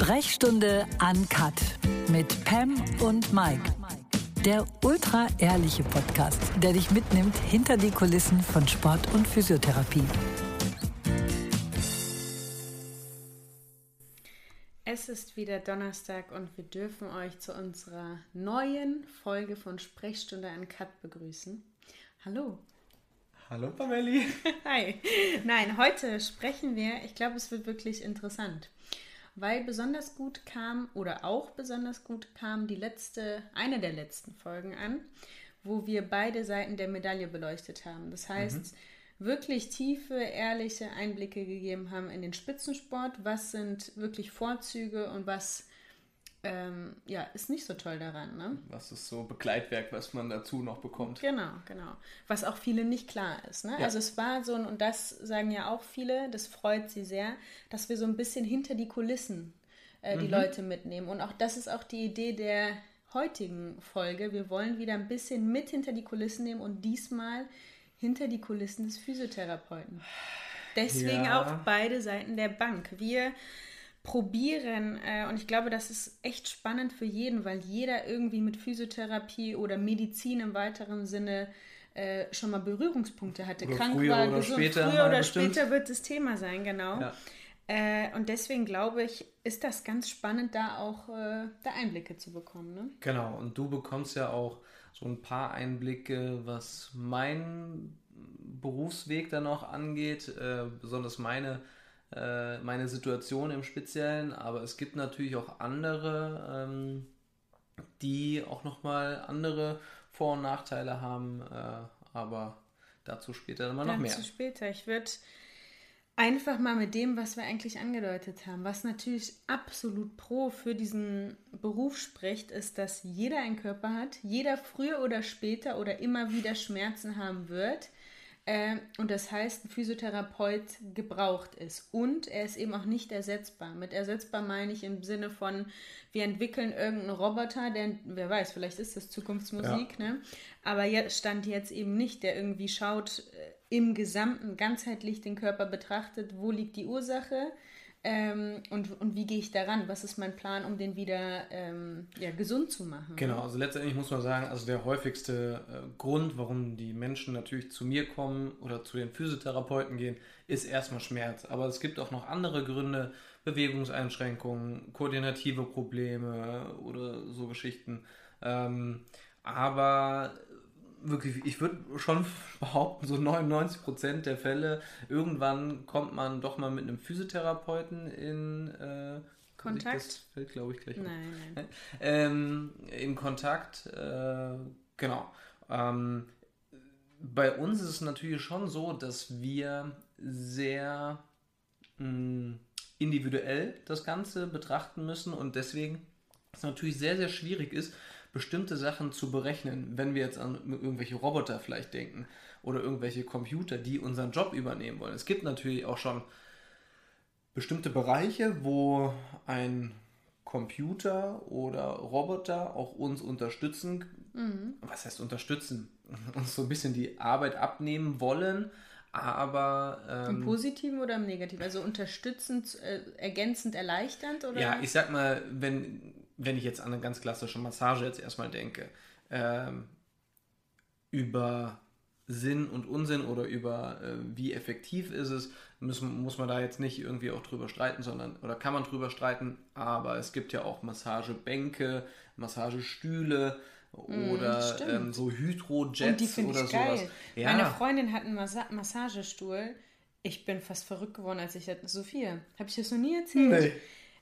Sprechstunde Uncut mit Pam und Mike. Der ultra ehrliche Podcast, der dich mitnimmt hinter die Kulissen von Sport und Physiotherapie. Es ist wieder Donnerstag und wir dürfen euch zu unserer neuen Folge von Sprechstunde Uncut begrüßen. Hallo. Hallo Pameli. Hi. Nein, heute sprechen wir, ich glaube, es wird wirklich interessant weil besonders gut kam oder auch besonders gut kam die letzte, eine der letzten Folgen an, wo wir beide Seiten der Medaille beleuchtet haben. Das heißt, mhm. wirklich tiefe, ehrliche Einblicke gegeben haben in den Spitzensport. Was sind wirklich Vorzüge und was ähm, ja, ist nicht so toll daran. Ne? Was ist so Begleitwerk, was man dazu noch bekommt. Genau, genau. Was auch viele nicht klar ist. Ne? Ja. Also es war so, und das sagen ja auch viele, das freut sie sehr, dass wir so ein bisschen hinter die Kulissen äh, die mhm. Leute mitnehmen. Und auch das ist auch die Idee der heutigen Folge. Wir wollen wieder ein bisschen mit hinter die Kulissen nehmen und diesmal hinter die Kulissen des Physiotherapeuten. Deswegen ja. auch beide Seiten der Bank. Wir probieren. Äh, und ich glaube, das ist echt spannend für jeden, weil jeder irgendwie mit Physiotherapie oder Medizin im weiteren Sinne äh, schon mal Berührungspunkte hatte. Oder Krank früher war, oder gesund. Später früher oder bestimmt. später wird das Thema sein, genau. Ja. Äh, und deswegen glaube ich, ist das ganz spannend, da auch äh, da Einblicke zu bekommen. Ne? Genau, und du bekommst ja auch so ein paar Einblicke, was mein Berufsweg dann auch angeht, äh, besonders meine äh, meine Situation im Speziellen, aber es gibt natürlich auch andere, ähm, die auch nochmal andere Vor- und Nachteile haben, äh, aber dazu später immer noch dazu mehr. Dazu später. Ich würde einfach mal mit dem, was wir eigentlich angedeutet haben, was natürlich absolut pro für diesen Beruf spricht, ist, dass jeder einen Körper hat, jeder früher oder später oder immer wieder Schmerzen haben wird und das heißt, ein Physiotherapeut gebraucht ist. Und er ist eben auch nicht ersetzbar. Mit ersetzbar meine ich im Sinne von, wir entwickeln irgendeinen Roboter, der, wer weiß, vielleicht ist das Zukunftsmusik, ja. ne? aber jetzt stand jetzt eben nicht, der irgendwie schaut, äh, im Gesamten ganzheitlich den Körper betrachtet, wo liegt die Ursache, ähm, und, und wie gehe ich daran? Was ist mein Plan, um den wieder ähm, ja, gesund zu machen? Genau, also letztendlich muss man sagen, also der häufigste äh, Grund, warum die Menschen natürlich zu mir kommen oder zu den Physiotherapeuten gehen, ist erstmal Schmerz. Aber es gibt auch noch andere Gründe, Bewegungseinschränkungen, koordinative Probleme oder so Geschichten. Ähm, aber wirklich, ich würde schon behaupten, so 99 Prozent der Fälle, irgendwann kommt man doch mal mit einem Physiotherapeuten in äh, Kontakt. Das fällt, glaube ich, gleich Nein, nein. Ähm, in Kontakt, äh, genau. Ähm, bei uns ist es natürlich schon so, dass wir sehr mh, hm, individuell das Ganze betrachten müssen und deswegen es natürlich sehr, sehr schwierig ist, bestimmte Sachen zu berechnen, wenn wir jetzt an irgendwelche Roboter vielleicht denken oder irgendwelche Computer, die unseren Job übernehmen wollen. Es gibt natürlich auch schon bestimmte Bereiche, wo ein Computer oder Roboter auch uns unterstützen. Mhm. Was heißt unterstützen? Uns so ein bisschen die Arbeit abnehmen wollen, aber. Ähm, Im Positiven oder im Negativen? Also unterstützend, äh, ergänzend, erleichternd? Oder? Ja, ich sag mal, wenn wenn ich jetzt an eine ganz klassische Massage jetzt erstmal denke, ähm, über Sinn und Unsinn oder über äh, wie effektiv ist es, müssen, muss man da jetzt nicht irgendwie auch drüber streiten, sondern, oder kann man drüber streiten, aber es gibt ja auch Massagebänke, Massagestühle mm, oder mm, ähm, so Hydrojets oder sowas. Geil. Ja. Meine Freundin hat einen Massa Massagestuhl. Ich bin fast verrückt geworden, als ich das. Sophia, habe ich das noch nie erzählt? Nee.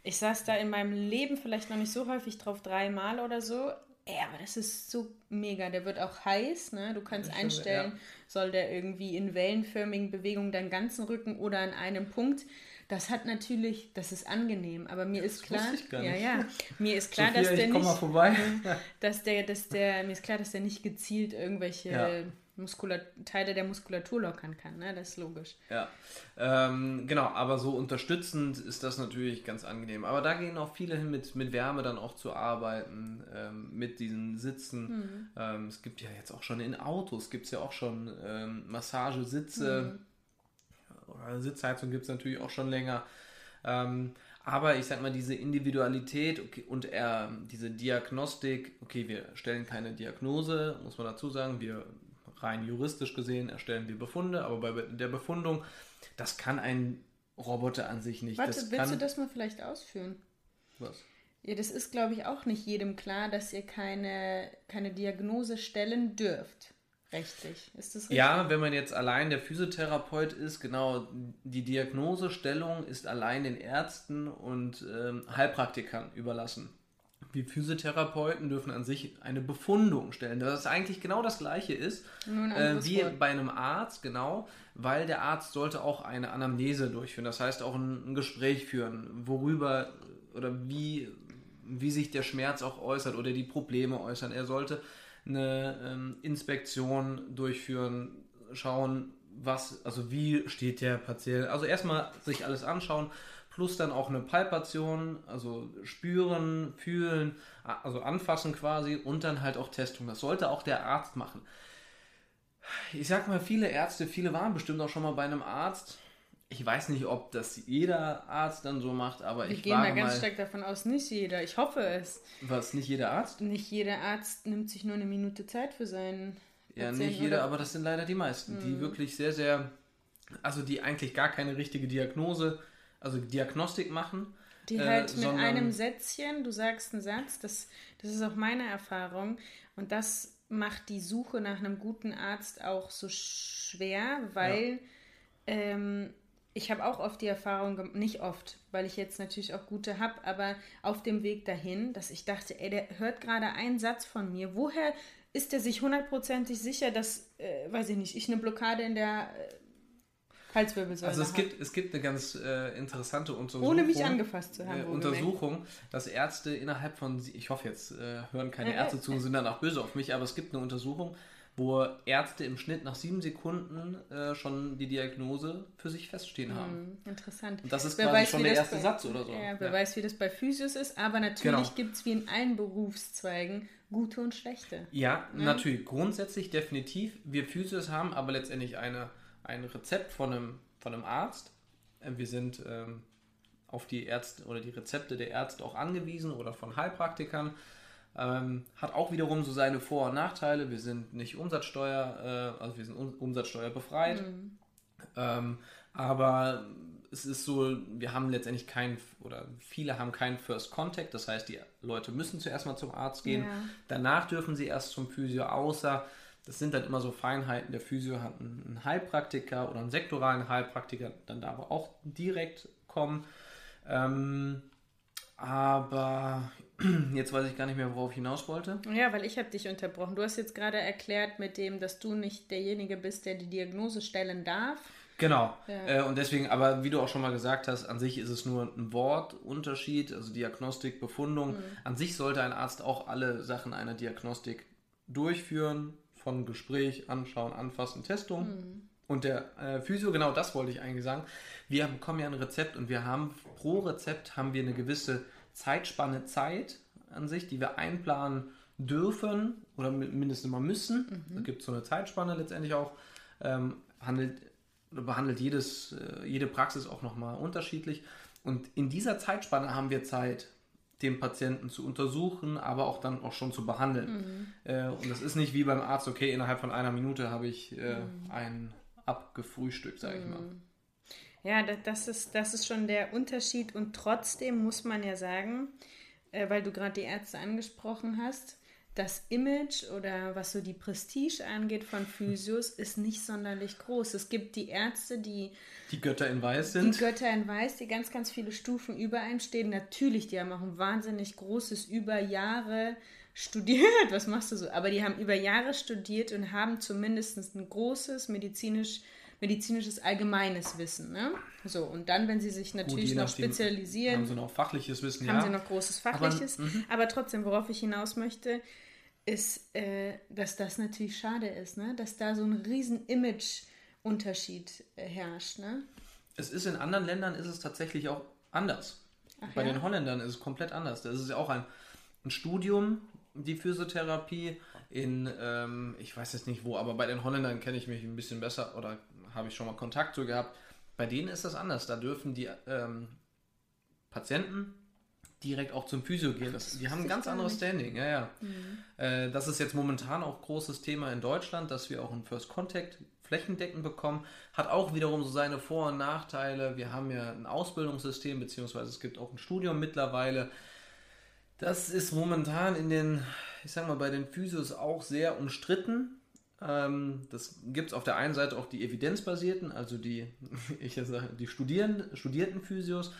Ich saß da in meinem Leben vielleicht noch nicht so häufig drauf, dreimal oder so. Ja, aber das ist so mega. Der wird auch heiß, ne? Du kannst schon, einstellen, ja. soll der irgendwie in wellenförmigen Bewegungen deinen ganzen Rücken oder an einem Punkt. Das hat natürlich, das ist angenehm, aber mir das ist klar, ja, ja, mir ist klar, Sophia, dass der nicht, dass der, dass der, mir ist klar, dass der nicht gezielt irgendwelche ja. Muskulat Teile der Muskulatur lockern kann, ne? Das ist logisch. Ja, ähm, genau, aber so unterstützend ist das natürlich ganz angenehm. Aber da gehen auch viele hin, mit, mit Wärme dann auch zu arbeiten, ähm, mit diesen Sitzen. Mhm. Ähm, es gibt ja jetzt auch schon in Autos, gibt es ja auch schon ähm, Massagesitze. Mhm. Oder Sitzheizung gibt es natürlich auch schon länger. Ähm, Aber ich sag mal, diese Individualität okay, und er, diese Diagnostik, okay, wir stellen keine Diagnose, muss man dazu sagen, wir rein juristisch gesehen erstellen wir Befunde, aber bei der Befundung, das kann ein Roboter an sich nicht. Warte, das willst kann, du das mal vielleicht ausführen? Was? Ja, das ist, glaube ich, auch nicht jedem klar, dass ihr keine, keine Diagnose stellen dürft. Rechtlich. Ist das richtig? Ja, wenn man jetzt allein der Physiotherapeut ist, genau, die Diagnosestellung ist allein den Ärzten und ähm, Heilpraktikern überlassen. Wir Physiotherapeuten dürfen an sich eine Befundung stellen, das eigentlich genau das gleiche ist äh, wie Wort. bei einem Arzt, genau, weil der Arzt sollte auch eine Anamnese durchführen, das heißt auch ein, ein Gespräch führen, worüber oder wie, wie sich der Schmerz auch äußert oder die Probleme äußern. Er sollte eine ähm, Inspektion durchführen, schauen, was, also wie steht der Patient, also erstmal sich alles anschauen, plus dann auch eine Palpation, also spüren, fühlen, also anfassen quasi und dann halt auch Testung. Das sollte auch der Arzt machen. Ich sag mal, viele Ärzte, viele waren bestimmt auch schon mal bei einem Arzt. Ich weiß nicht, ob das jeder Arzt dann so macht, aber Wir ich da wage ganz mal, stark davon aus, nicht jeder. Ich hoffe es. was nicht jeder Arzt? Nicht jeder Arzt nimmt sich nur eine Minute Zeit für seinen Ja, Patienten, nicht jeder, oder? aber das sind leider die meisten, Mhm. die wirklich sehr, sehr, also die eigentlich gar keine richtige Diagnose, also Diagnostik machen. Die äh, halt mit sondern- einem Sätzchen, du sagst einen Satz, das, das ist auch meine Erfahrung. Und das macht die Suche nach einem guten Arzt auch so schwer, weil ähm, ich habe auch oft die Erfahrung, nicht oft, weil ich jetzt natürlich auch gute habe, aber auf dem Weg dahin, dass ich dachte, ey, der hört gerade einen Satz von mir. Woher ist er sich hundertprozentig sicher, dass, äh, weiß ich nicht, ich eine Blockade in der äh, Halswirbelsäule Also es habe? gibt, es gibt eine ganz äh, interessante Untersuchung. Ohne mich angefasst zu haben. äh. Untersuchung, dass Ärzte innerhalb von, ich hoffe jetzt äh, hören keine Ärzte zu und sind danach böse auf mich, aber es gibt eine Untersuchung, wo Ärzte im Schnitt nach sieben Sekunden äh, schon die Diagnose für sich feststehen haben. Hm, Interessant. Und das ist Wer quasi weiß, schon der erste bei- Satz oder so. Ja, wer Ja. weiß, wie das bei Physios ist, aber natürlich Genau. gibt es wie in allen Berufszweigen gute und schlechte. Ja, Ne? natürlich. Grundsätzlich definitiv. Wir Physios haben aber letztendlich eine, ein Rezept von einem, von einem Arzt. Äh, Wir sind ähm, auf die Ärzte oder die Rezepte der Ärzte auch angewiesen oder von Heilpraktikern. Ähm, hat auch wiederum so seine Vor- und Nachteile. Wir sind nicht Umsatzsteuer, äh, also wir sind um, umsatzsteuerbefreit. Ähm, aber es ist so, wir haben letztendlich keinen, oder viele haben keinen First Contact, das heißt, die Leute müssen zuerst mal zum Arzt gehen, Ja. danach dürfen sie erst zum Physio, außer das sind dann immer so Feinheiten, der Physio hat einen Heilpraktiker oder einen sektoralen Heilpraktiker, dann darf er auch direkt kommen. Ähm, aber jetzt weiß ich gar nicht mehr, worauf ich hinaus wollte. Ja, weil ich habe dich unterbrochen. Du hast jetzt gerade erklärt mit dem, dass du nicht derjenige bist, der die Diagnose stellen darf. Genau. Ja. Äh, und deswegen, aber wie du auch schon mal gesagt hast, an sich ist es nur ein Wortunterschied, also Diagnostik, Befundung. Mhm. An sich sollte ein Arzt auch alle Sachen einer Diagnostik durchführen, von Gespräch, Anschauen, Anfassen, Testung. Mhm. Und der äh, Physio, genau das wollte ich eigentlich sagen. Wir bekommen ja ein Rezept und wir haben pro Rezept haben wir eine gewisse Zeitspanne Zeit an sich, die wir einplanen dürfen oder mi- mindestens mal müssen. Mhm. Da gibt es so eine Zeitspanne letztendlich auch. Ähm, handelt, oder behandelt jedes, äh, jede Praxis auch nochmal unterschiedlich. Und in dieser Zeitspanne haben wir Zeit, den Patienten zu untersuchen, aber auch dann auch schon zu behandeln. Äh, und das ist nicht wie beim Arzt, okay, innerhalb von einer Minute habe ich äh, einen abgefrühstückt, sage ich mal. Ja, da- das ist, das ist schon der Unterschied. Und trotzdem muss man ja sagen, äh, weil du gerade die Ärzte angesprochen hast, das Image oder was so die Prestige angeht von Physios ist nicht sonderlich groß. Es gibt die Ärzte, die Die Götter in Weiß die sind. Götter in Weiß, die ganz, ganz viele Stufen über einem stehen. Natürlich, die haben auch ein wahnsinnig großes über Jahre studiert. Was machst du so? Aber die haben über Jahre studiert und haben zumindest ein großes medizinisch, medizinisches allgemeines Wissen. Ne? So, und dann, wenn sie sich natürlich je noch spezialisieren, Haben sie noch fachliches Wissen, haben ja. sie noch großes Aber- Fachliches. Aber, trotzdem, worauf ich hinaus möchte, ist, äh, dass das natürlich schade ist, ne? dass da so ein riesen Image-Unterschied äh, herrscht. Ne? Es ist in anderen Ländern ist es tatsächlich auch anders. Ach Bei ja? den Holländern ist es komplett anders. Das ist ja auch ein, ein Studium, die Physiotherapie in, ähm, ich weiß jetzt nicht wo, aber bei den Holländern kenne ich mich ein bisschen besser oder habe ich schon mal Kontakt zu gehabt. Bei denen ist das anders. Da dürfen die ähm, Patienten direkt auch zum Physio gehen. Das, die haben ein ganz anderes Standing, ja, ja. Mhm. Äh, das ist jetzt momentan auch großes Thema in Deutschland, dass wir auch einen First Contact flächendeckend bekommen. Hat auch wiederum so seine Vor- und Nachteile. Wir haben ja ein Ausbildungssystem, beziehungsweise es gibt auch ein Studium mittlerweile. Das ist momentan in den, ich sag mal, bei den Physios auch sehr umstritten. Ähm, das gibt es auf der einen Seite auch die evidenzbasierten, also die, ich sage, die Studierenden, studierten Physios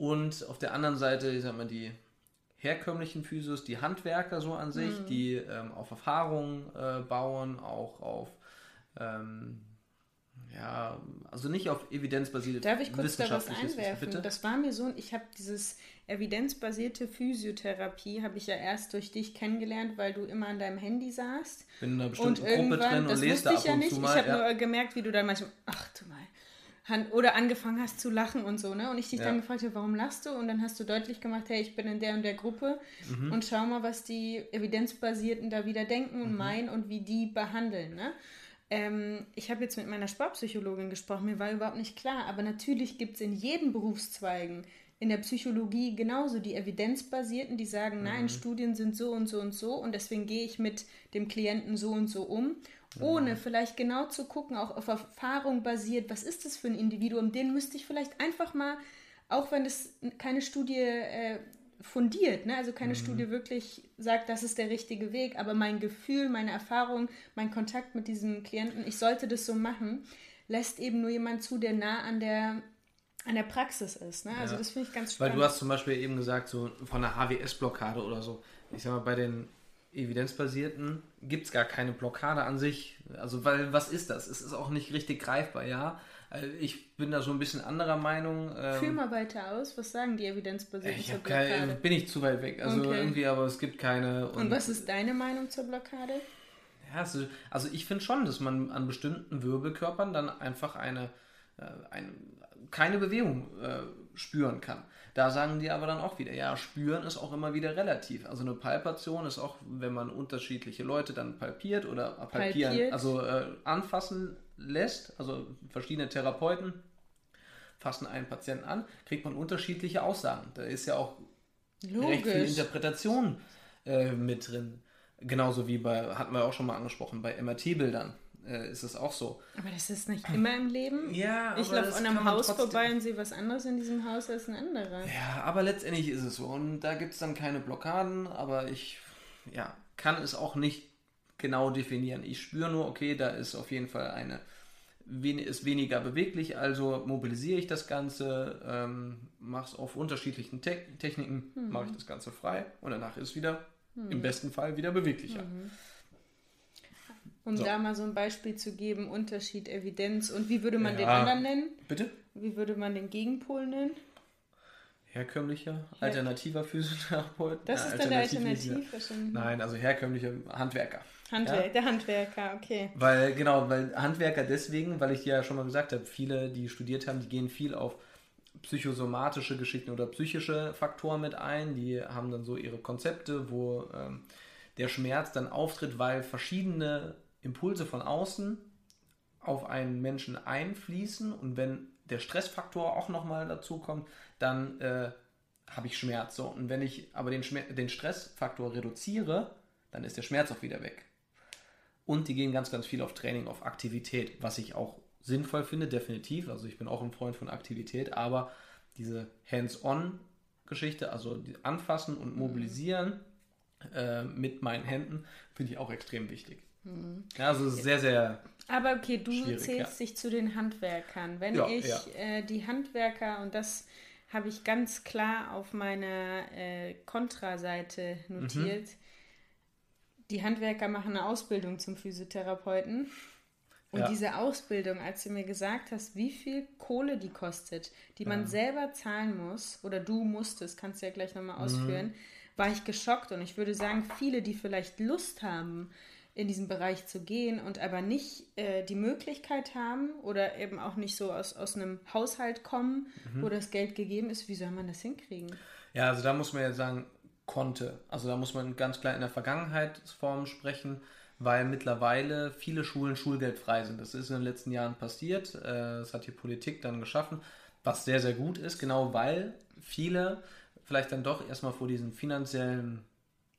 und auf der anderen Seite, ich sag mal, die herkömmlichen Physios, die Handwerker so an sich, mhm. die ähm, auf Erfahrungen äh, bauen, auch auf ähm, ja, also nicht auf evidenzbasierte Darf ich kurz da was einwerfen? Bitte? Das war mir so, ich habe dieses evidenzbasierte Physiotherapie habe ich ja erst durch dich kennengelernt, weil du immer an deinem Handy saßt. Bin in einer bestimmten und Gruppe drin und lese da ab ja und nicht. zu mal. Ich habe ja. nur gemerkt, wie du dann manchmal, ach du mal, oder angefangen hast zu lachen und so, ne? Und ich dich ja. dann gefragt habe, warum lachst du? Und dann hast du deutlich gemacht, hey, ich bin in der und der Gruppe mhm. und schau mal, was die Evidenzbasierten da wieder denken und mhm. meinen und wie die behandeln, ne? Ähm, ich habe jetzt mit meiner Sportpsychologin gesprochen, mir war überhaupt nicht klar, aber natürlich gibt es in jedem Berufszweigen in der Psychologie genauso die evidenzbasierten, die sagen, nein, mhm. Studien sind so und so und so und deswegen gehe ich mit dem Klienten so und so um, ohne vielleicht genau zu gucken, auch auf Erfahrung basiert, was ist das für ein Individuum, den müsste ich vielleicht einfach mal, auch wenn es keine Studie äh, fundiert, ne? also keine mhm. Studie wirklich sagt, das ist der richtige Weg, aber mein Gefühl, meine Erfahrung, mein Kontakt mit diesem Klienten, ich sollte das so machen, lässt eben nur jemand zu, der nah an der an der Praxis ist. Ne? Also ja. das finde ich ganz spannend. Weil du hast zum Beispiel eben gesagt, so von einer HWS-Blockade oder so. Ich sag mal, bei den evidenzbasierten gibt es gar keine Blockade an sich. Also, weil was ist das? Es ist auch nicht richtig greifbar, ja. Also ich bin da so ein bisschen anderer Meinung. Ähm, Fühl mal weiter aus, was sagen die evidenzbasierten ich zur Blockade? Keine, bin ich zu weit weg. Also okay. irgendwie, aber es gibt keine. Und, und was ist deine Meinung zur Blockade? Ja, also, also ich finde schon, dass man an bestimmten Wirbelkörpern dann einfach eine, äh, eine keine Bewegung äh, spüren kann. Da sagen die aber dann auch wieder, ja, spüren ist auch immer wieder relativ. Also eine Palpation ist auch, wenn man unterschiedliche Leute dann palpiert oder palpieren, palpiert. also äh, anfassen lässt, also verschiedene Therapeuten fassen einen Patienten an, kriegt man unterschiedliche Aussagen. Da ist ja auch Logisch. recht viel Interpretation äh, mit drin. Genauso wie bei, hatten wir auch schon mal angesprochen, bei MRT-Bildern äh, ist es auch so. Aber das ist nicht immer im Leben. Ja, Ich laufe an einem Haus vorbei und sehe was anderes in diesem Haus als ein anderer. Ja, aber letztendlich ist es so. Und da gibt es dann keine Blockaden, aber ich ja, kann es auch nicht genau definieren. Ich spüre nur, okay, da ist auf jeden Fall eine ist weniger beweglich, also mobilisiere ich das Ganze, ähm, mache es auf unterschiedlichen Te Techniken, mhm. mache ich das Ganze frei und danach ist es wieder mhm. im besten Fall wieder beweglicher. Mhm. Um so. da mal so ein Beispiel zu geben, Unterschied, Evidenz und wie würde man ja. den anderen nennen? Bitte? Wie würde man den Gegenpol nennen? Herkömmlicher, alternativer Physiotherapeut. Das ist dann der Alternativ wahrscheinlich. Nein, also herkömmliche Handwerker. Handwer ja? Der Handwerker, okay. Weil, genau, weil Handwerker deswegen, weil ich ja schon mal gesagt habe, viele, die studiert haben, die gehen viel auf psychosomatische Geschichten oder psychische Faktoren mit ein. Die haben dann so ihre Konzepte, wo ähm, der Schmerz dann auftritt, weil verschiedene Impulse von außen auf einen Menschen einfließen und wenn der Stressfaktor auch nochmal dazu kommt, dann äh, habe ich Schmerz. So. Und wenn ich aber den, Schmerz, den Stressfaktor reduziere, dann ist der Schmerz auch wieder weg. Und die gehen ganz, ganz viel auf Training, auf Aktivität, was ich auch sinnvoll finde, definitiv. Also ich bin auch ein Freund von Aktivität, aber diese Hands-on-Geschichte, also anfassen und mobilisieren äh, mit meinen Händen, finde ich auch extrem wichtig. Mhm. Ja, also sehr, sehr. Aber okay, du zählst ja. dich zu den Handwerkern. Wenn ja, ich ja. Äh, die Handwerker, und das habe ich ganz klar auf meiner äh, Kontraseite notiert, mhm. die Handwerker machen eine Ausbildung zum Physiotherapeuten. Und ja. diese Ausbildung, als du mir gesagt hast, wie viel Kohle die kostet, die man selber zahlen muss, oder du musstest, kannst du ja gleich nochmal mhm. ausführen, mhm. war ich geschockt. Und ich würde sagen, viele, die vielleicht Lust haben, in diesen Bereich zu gehen und aber nicht äh, die Möglichkeit haben oder eben auch nicht so aus, aus einem Haushalt kommen, mhm. wo das Geld gegeben ist, wie soll man das hinkriegen? Ja, also da muss man ja sagen, konnte. Also da muss man ganz klar in der Vergangenheitsform sprechen, weil mittlerweile viele Schulen schulgeldfrei sind. Das ist in den letzten Jahren passiert. Äh, das hat die Politik dann geschaffen, was sehr, sehr gut ist, genau weil viele vielleicht dann doch erstmal vor diesen finanziellen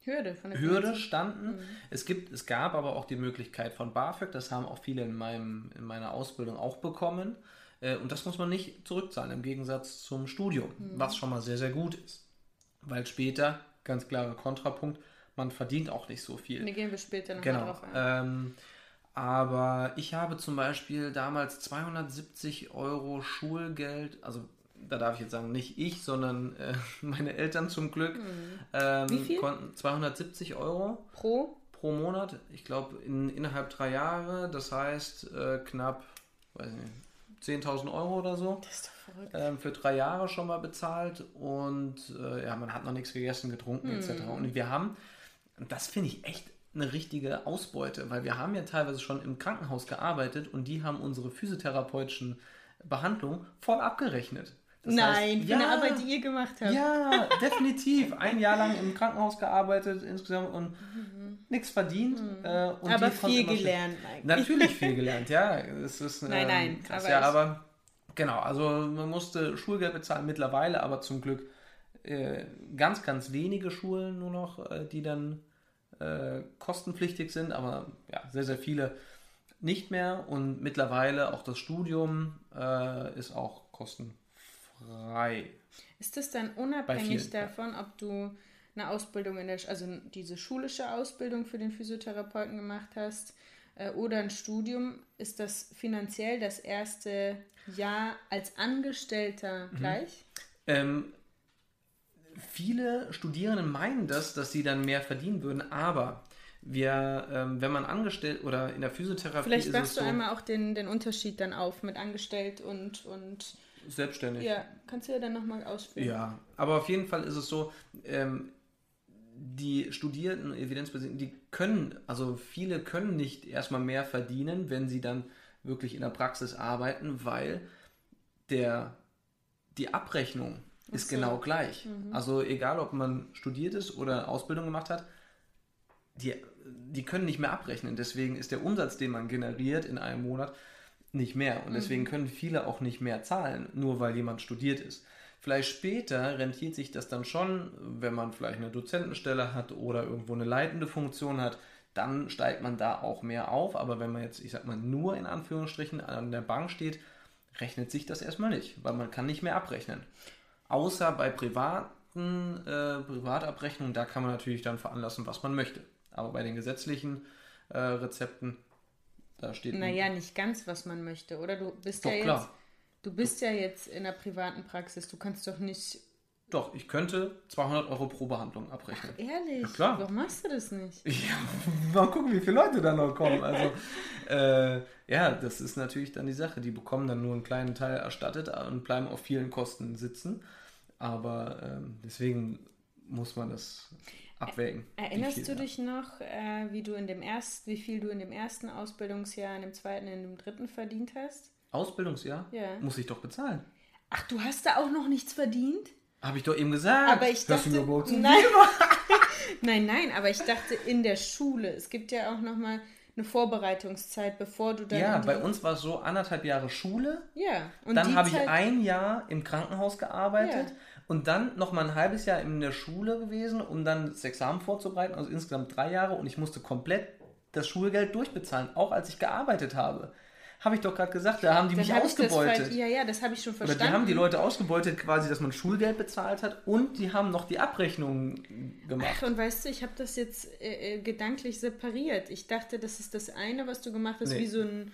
Hürde von der Hürde standen. Es, gibt, es gab aber auch die Möglichkeit von BAföG, das haben auch viele in, meinem, in meiner Ausbildung auch bekommen. Äh, Und das muss man nicht zurückzahlen, im Gegensatz zum Studium, was schon mal sehr, sehr gut ist. Weil später, ganz klarer Kontrapunkt, man verdient auch nicht so viel. Da gehen wir später noch Genau. drauf ein. Ähm, aber ich habe zum Beispiel damals 270 Euro Schulgeld, also da darf ich jetzt sagen, nicht ich, sondern äh, meine Eltern zum Glück, ähm, Wie viel? konnten 270 Euro Pro? pro Monat, ich glaube in, innerhalb drei Jahre, das heißt äh, knapp, weiß nicht, 10.000 Euro oder so Das ist doch verrückt. ähm, für drei Jahre schon mal bezahlt und äh, ja, man hat noch nichts gegessen, getrunken etc. Und wir haben, das finde ich echt eine richtige Ausbeute, weil wir haben ja teilweise schon im Krankenhaus gearbeitet und die haben unsere physiotherapeutischen Behandlungen voll abgerechnet. Das Nein, heißt, für eine Arbeit, die ihr gemacht habt. ja, definitiv. Ein Jahr lang im Krankenhaus gearbeitet insgesamt und nichts verdient. Äh, und Mhm. Aber viel gelernt, Mike. Natürlich viel gelernt, ja. Es ist, Nein, ähm, nein, krass, aber ja, aber genau, also man musste Schulgeld bezahlen mittlerweile, aber zum Glück äh, ganz, ganz wenige Schulen nur noch, äh, die dann äh, kostenpflichtig sind, aber ja, sehr, sehr viele nicht mehr und mittlerweile auch das Studium äh, ist auch kostenfrei. Ist das dann unabhängig vielen, davon, ob du eine Ausbildung in der, also diese schulische Ausbildung für den Physiotherapeuten gemacht hast äh, oder ein Studium? Ist das finanziell das erste Jahr als Angestellter Mhm. gleich? Ähm, viele Studierende meinen das, dass sie dann mehr verdienen würden, aber wir, ähm, wenn man angestellt oder in der Physiotherapie Vielleicht machst du so, einmal auch den, den Unterschied dann auf mit angestellt und, und selbstständig. ja, kannst du ja dann nochmal ausführen. Ja, aber auf jeden Fall ist es so, ähm, die Studierenden, evidenzbasierten, die können, also viele können nicht erstmal mehr verdienen, wenn sie dann wirklich in der Praxis arbeiten, weil der, die Abrechnung ist so. genau gleich. Also egal, ob man studiert ist oder Ausbildung gemacht hat, die, die können nicht mehr abrechnen. Deswegen ist der Umsatz, den man generiert in einem Monat, nicht mehr. Und deswegen können viele auch nicht mehr zahlen, nur weil jemand studiert ist. Vielleicht später rentiert sich das dann schon, wenn man vielleicht eine Dozentenstelle hat oder irgendwo eine leitende Funktion hat, dann steigt man da auch mehr auf. Aber wenn man jetzt, ich sag mal, nur in Anführungsstrichen an der Bank steht, rechnet sich das erstmal nicht, weil man kann nicht mehr abrechnen. Außer bei privaten äh, Privatabrechnungen, da kann man natürlich dann veranlassen, was man möchte. Aber bei den gesetzlichen äh, Rezepten, da steht Naja, nicht ganz, was man möchte, oder? Du bist Doch, ja jetzt. klar. Du bist ja jetzt in der privaten Praxis. Du kannst doch nicht. Doch, ich könnte 200 Euro pro Behandlung abrechnen. Ehrlich? Ja, klar. Warum machst du das nicht? Ja, mal gucken, wie viele Leute da noch kommen. Also, äh, ja, das ist natürlich dann die Sache. Die bekommen dann nur einen kleinen Teil erstattet und bleiben auf vielen Kosten sitzen. Aber ähm, deswegen muss man das abwägen. Erinnerst du dich noch, äh, wie du in dem ersten, wie viel du in dem ersten Ausbildungsjahr, in dem zweiten, in dem dritten verdient hast? Ausbildungsjahr? Ja. Muss ich doch bezahlen. Ach, du hast da auch noch nichts verdient? Habe ich doch eben gesagt. Aber ich dachte, nein, nein, nein, aber ich dachte in der Schule. Es gibt ja auch noch mal eine Vorbereitungszeit, bevor du dann Ja, bei uns war es so anderthalb Jahre Schule. ja. Und Dann habe ich ein Jahr im Krankenhaus gearbeitet Ja. Und dann noch mal ein halbes Jahr in der Schule gewesen, um dann das Examen vorzubereiten. Also insgesamt drei Jahre und ich musste komplett das Schulgeld durchbezahlen, auch als ich gearbeitet habe. Habe ich doch gerade gesagt, da haben die dann mich hab ausgebeutet. falsch- Ja, ja, das habe ich schon Oder verstanden. die haben die Leute ausgebeutet, quasi, dass man Schulgeld bezahlt hat und die haben noch die Abrechnungen gemacht. Ach, und weißt du, ich habe das jetzt äh, äh, gedanklich separiert. Ich dachte, das ist das eine, was du gemacht hast, Nee. wie so ein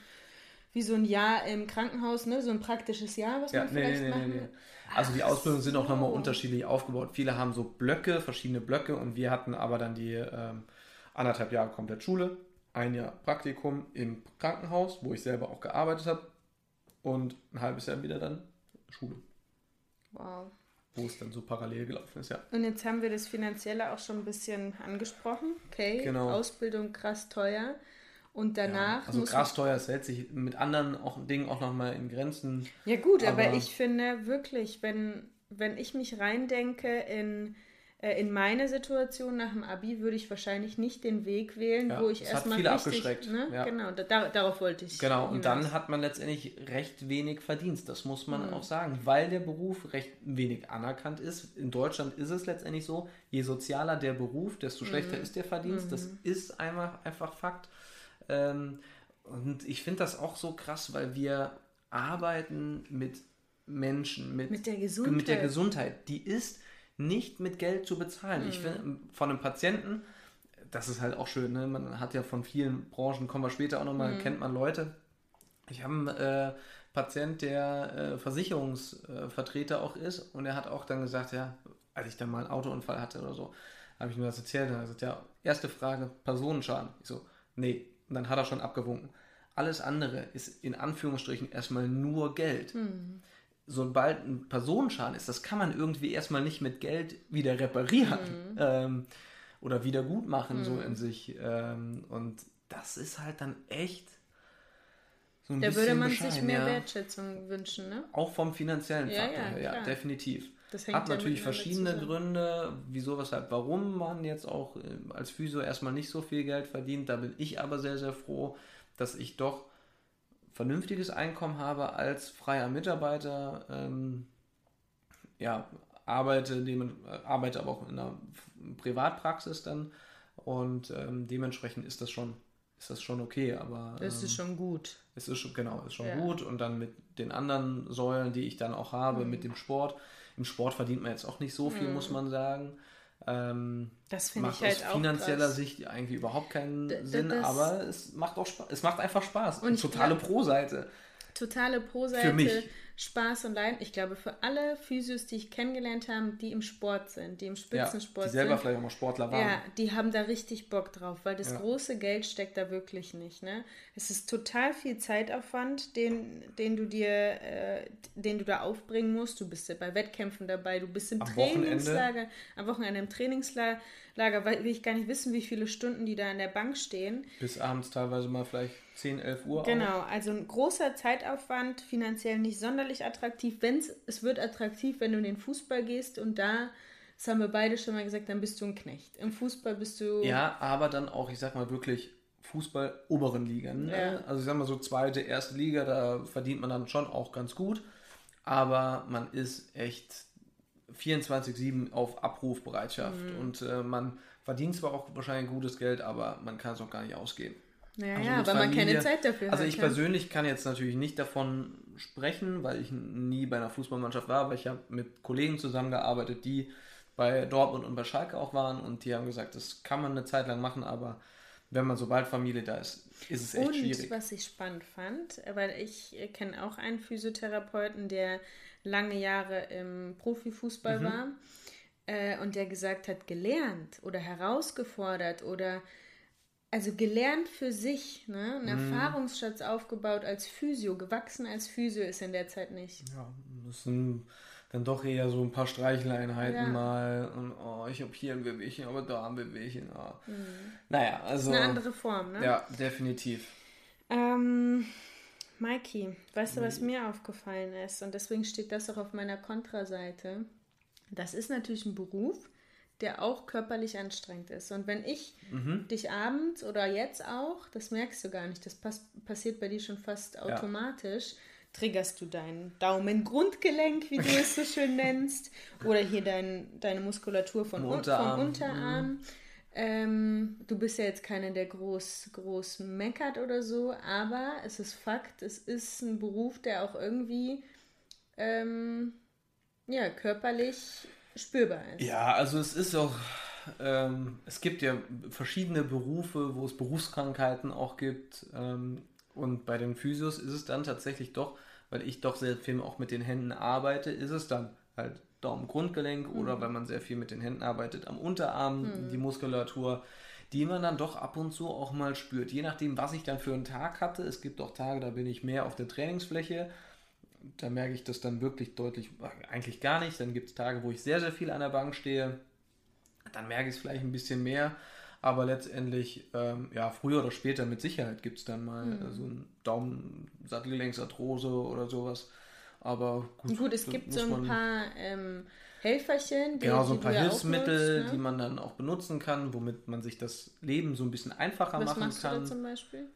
wie so ein Jahr im Krankenhaus, ne? So ein praktisches Jahr, was Ja, man nee, vielleicht nee, nee, machen nee. will. Also die Ausbildungen sind auch nochmal unterschiedlich aufgebaut. Viele haben so Blöcke, verschiedene Blöcke und wir hatten aber dann die ähm, anderthalb Jahre komplett Schule, ein Jahr Praktikum im Krankenhaus, wo ich selber auch gearbeitet habe und ein halbes Jahr wieder dann Schule, Wow. wo es dann so parallel gelaufen ist, ja. Und jetzt haben wir das Finanzielle auch schon ein bisschen angesprochen. Okay, Genau. Ausbildung krass teuer. Und danach Also muss krass teuer, es hält sich mit anderen auch, Dingen auch nochmal in Grenzen. Ja gut, aber, Aber- ich finde wirklich, wenn, wenn ich mich reindenke in Äh, in meiner Situation nach dem Abi würde ich wahrscheinlich nicht den Weg wählen, Ja, wo ich das hat erstmal viele richtig, abgeschreckt, Ne? ja. Genau, da, da, darauf wollte ich. Genau, und dann hat man letztendlich recht wenig Verdienst. Das muss Mhm. man auch sagen, weil der Beruf recht wenig anerkannt ist. In Deutschland ist es letztendlich so, je sozialer der Beruf, desto Mhm. schlechter ist der Verdienst. Das ist einfach, einfach Fakt. Ähm, und ich finde das auch so krass, weil wir arbeiten mit Menschen, mit, Mit der Gesundheit. mit der Gesundheit. Die ist nicht mit Geld zu bezahlen. Mhm. Ich finde, von einem Patienten, das ist halt auch schön, ne? man hat ja von vielen Branchen, kommen wir später auch nochmal, Mhm. kennt man Leute. Ich habe einen äh, Patient, der äh, Versicherungsvertreter auch ist und er hat auch dann gesagt, ja, als ich dann mal einen Autounfall hatte oder so, habe ich mir das erzählt er hat gesagt, ja, erste Frage, Personenschaden. Ich so, nee. Und dann hat er schon abgewunken. Alles andere ist in Anführungsstrichen erstmal nur Geld. Sobald ein Personenschaden ist, das kann man irgendwie erstmal nicht mit Geld wieder reparieren ähm, oder wieder gut machen, so in sich. Ähm, und das ist halt dann echt so ein Da bisschen würde man sich mehr ja. Wertschätzung wünschen, ne? Auch vom finanziellen Ja, Faktor ja, her, ja, definitiv. Das Hat ja natürlich verschiedene zusammen. Gründe, wieso, weshalb, warum man jetzt auch äh, als Physio erstmal nicht so viel Geld verdient. Da bin ich aber sehr, sehr froh, dass ich doch vernünftiges Einkommen habe als freier Mitarbeiter. Ähm, ja, arbeite, äh, arbeite aber auch in einer Privatpraxis dann und ähm, dementsprechend ist das schon, ist das schon okay, aber Das ähm, ist schon gut. es ist schon, genau, ist schon Ja. gut. Und dann mit den anderen Säulen, die ich dann auch habe, Mhm. mit dem Sport. Im Sport verdient man jetzt auch nicht so viel, muss man sagen. Ähm, Das finde macht ich halt aus auch finanzieller krass. Sicht eigentlich überhaupt keinen D- Sinn, aber es macht auch Spaß. Es macht einfach Spaß. Und totale Pro-Seite. Totale Pro-Seite, mich. Spaß und Leiden. Ich glaube, für alle Physios, die ich kennengelernt habe, die im Sport sind, die im Ja, Spitzensport die selber sind, vielleicht auch mal Sportler waren. Ja, die haben da richtig Bock drauf, weil das Ja. große Geld steckt da wirklich nicht. Ne? Es ist total viel Zeitaufwand, den, den du dir, äh, den du da aufbringen musst. Du bist ja bei Wettkämpfen dabei, du bist im Am Wochenende. Trainingslager, am Wochenende im Trainingslager, weil will ich gar nicht wissen, wie viele Stunden die da an der Bank stehen. Bis abends teilweise mal vielleicht 10, 11 Uhr. Auch. Genau, also ein großer Zeitaufwand, finanziell nicht sonderlich attraktiv. Wenn's, es wird attraktiv, wenn du in den Fußball gehst und da, das haben wir beide schon mal gesagt, dann bist du ein Knecht. Im Fußball bist du. Ja, aber dann auch, ich sag mal wirklich, Fußball oberen Ligen. Ne? Ja. Also ich sag mal so zweite, erste Liga, da verdient man dann schon auch ganz gut. Aber man ist echt 24-7 auf Abrufbereitschaft. Mhm. Und äh, man verdient zwar auch wahrscheinlich gutes Geld, aber man kann es auch gar nicht ausgeben. Ja, Also ja, weil man keine Familie- Zeit dafür Also hat. ich ja. persönlich kann jetzt natürlich nicht davon sprechen, weil ich nie bei einer Fußballmannschaft war, aber ich habe mit Kollegen zusammengearbeitet, die bei Dortmund und bei Schalke auch waren und die haben gesagt, das kann man eine Zeit lang machen, aber wenn man sobald Familie da ist, ist es echt Und schwierig. was ich spannend fand, weil ich kenne auch einen Physiotherapeuten, der lange Jahre im Profifußball Mhm. war äh, und der gesagt hat, gelernt oder herausgefordert oder also gelernt für sich, ne? Mhm. einen Erfahrungsschatz aufgebaut als Physio, gewachsen als Physio ist in der Zeit nicht. Ja, das sind dann doch eher so ein paar Streicheleinheiten Ja. mal und oh, ich habe hier ein Bewegchen, aber da ein Bewegchen. Ah. Naja, also Mhm. Eine andere Form, ne? ja, definitiv. Ähm, Maiki, weißt du, was mir aufgefallen ist? Und deswegen steht das auch auf meiner Kontraseite. Das ist natürlich ein Beruf, der auch körperlich anstrengend ist. Und wenn ich dich abends oder jetzt auch, das merkst du gar nicht, das pass passiert bei dir schon fast automatisch, triggerst du dein Daumengrundgelenk, wie du es so schön nennst, oder hier dein, deine Muskulatur von Unterarm. vom Unterarm. Ähm, du bist ja jetzt keine, der groß, groß meckert oder so, aber es ist Fakt, es ist ein Beruf, der auch irgendwie ähm, ja, körperlich spürbar ist. Ja, also es ist auch, ähm, es gibt ja verschiedene Berufe, wo es Berufskrankheiten auch gibt. Ähm, und bei den Physios ist es dann tatsächlich doch, weil ich doch sehr viel auch mit den Händen arbeite, ist es dann halt Daumengrundgelenk oder weil man sehr viel mit den Händen arbeitet, am Unterarm, die Muskulatur, die man dann doch ab und zu auch mal spürt. Je nachdem, was ich dann für einen Tag hatte. Es gibt auch Tage, da bin ich mehr auf der Trainingsfläche. Da merke ich das dann wirklich deutlich, eigentlich gar nicht. Dann gibt es Tage, wo ich sehr, sehr viel an der Bank stehe. Dann merke ich es vielleicht ein bisschen mehr. Aber letztendlich, ähm, ja, früher oder später mit Sicherheit gibt es dann mal äh, so einen Daumen-Sattelgelenksarthrose oder sowas. Aber gut, Gut, es gibt so ein paar ähm, Helferchen, die, Genau, so ein die paar du Hilfsmittel, nutzt, die ne? man dann auch benutzen kann, womit man sich das Leben so ein bisschen einfacher Was machen machst du kann. da zum Beispiel?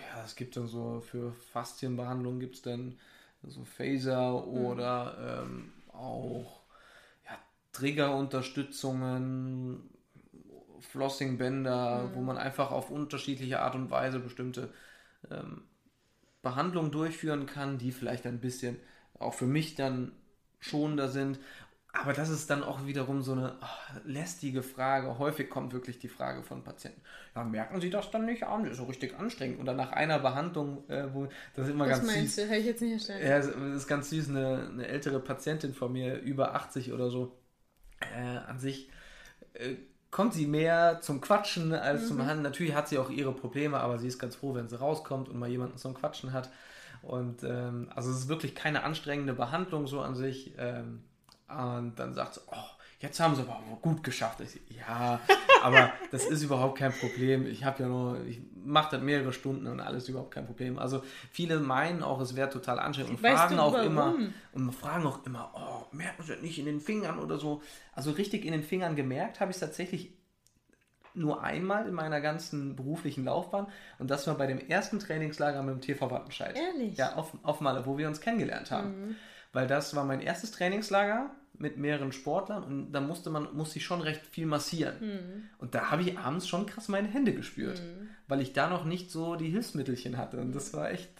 Ja, es gibt dann so für Faszienbehandlung gibt es dann so Phaser oder ähm, auch ja, Triggerunterstützungen, Flossingbänder, wo man einfach auf unterschiedliche Art und Weise bestimmte ähm, Behandlungen durchführen kann, die vielleicht ein bisschen auch für mich dann schonender sind. Aber das ist dann auch wiederum so eine ah, lästige Frage. Häufig kommt wirklich die Frage von Patienten. Ja, merken Sie das dann nicht an? Das ist so richtig anstrengend. Oder nach einer Behandlung, äh, wo das ist immer Was ganz meinst süß. du? Habe ich jetzt nicht verstanden. Ja, es ist ganz süß, eine, eine ältere Patientin von mir, über 80 oder so, äh, an sich äh, kommt sie mehr zum Quatschen als zum Handeln. Natürlich hat sie auch ihre Probleme, aber sie ist ganz froh, wenn sie rauskommt und mal jemanden zum Quatschen hat. Und ähm, also es ist wirklich keine anstrengende Behandlung so an sich. Ähm, und dann sagt sie, oh, jetzt haben sie aber gut geschafft. Ich, ja, aber das ist überhaupt kein Problem. Ich habe ja nur, ich mache das mehrere Stunden und alles überhaupt kein Problem. Also viele meinen auch, es wäre total anstrengend und Weißt fragen auch warum? immer und fragen auch immer, oh, merken Sie das nicht in den Fingern oder so. Also richtig in den Fingern gemerkt habe ich es tatsächlich nur einmal in meiner ganzen beruflichen Laufbahn und das war bei dem ersten Trainingslager mit dem TV Wattenscheid. Ehrlich? Ja, auf, auf Malle, wo wir uns kennengelernt haben. Weil das war mein erstes Trainingslager mit mehreren Sportlern und da musste man musste ich schon recht viel massieren. Und da habe ich abends schon krass meine Hände gespürt, weil ich da noch nicht so die Hilfsmittelchen hatte. Und das war echt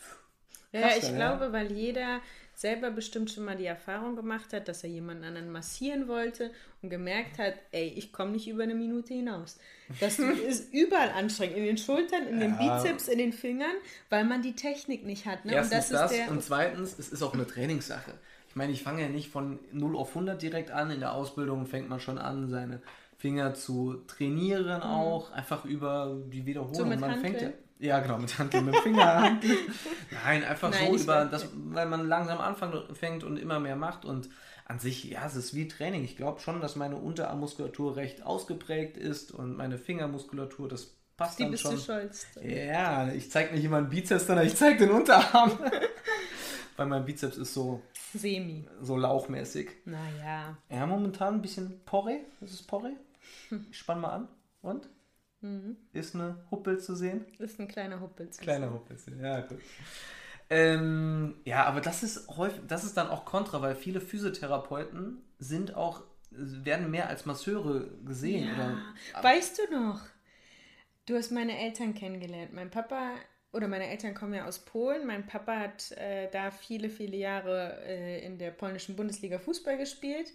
Ja, krass ich dann, glaube, weil jeder selber bestimmt schon mal die Erfahrung gemacht hat, dass er jemanden anderen massieren wollte und gemerkt hat, ey, ich komme nicht über eine Minute hinaus. Das ist überall anstrengend, in den Schultern, in den Ja. Bizeps, in den Fingern, weil man die Technik nicht hat. Ne? Erstens und das, das ist der. und zweitens, es ist auch eine Trainingssache. Ich meine, ich fange ja nicht von 0 auf 100 direkt an. In der Ausbildung fängt man schon an, seine Finger zu trainieren auch, einfach über die Wiederholung. Mhm. So man fängt ja? Ja, genau, mit Handeln, mit Finger. Nein, einfach Nein, so über das, weil man langsam anfängt und immer mehr macht und an sich, ja, es ist wie Training. Ich glaube schon, dass meine Unterarmmuskulatur recht ausgeprägt ist und meine Fingermuskulatur, das passt die dann bist schon. du stolz. Ja, ich zeige nicht immer einen Bizeps, sondern ich zeige den Unterarm. Weil mein Bizeps ist so, Semi. so lauchmäßig. Naja. Ja, momentan ein bisschen Porre. Ist es Porre? Ich spann mal an. Und? Ist eine Huppel zu sehen? Ist ein kleiner Huppel. zu Kleiner Huppel zu sehen, ja, gut. Ähm, ja, aber das ist häufig, das ist dann auch kontra, weil viele Physiotherapeuten sind auch, werden mehr als Masseure gesehen. Ja. Oder, Weißt du noch? Du hast meine Eltern kennengelernt. Mein Papa oder meine Eltern kommen ja aus Polen. Mein Papa hat äh, da viele, viele Jahre äh, in der polnischen Bundesliga Fußball gespielt.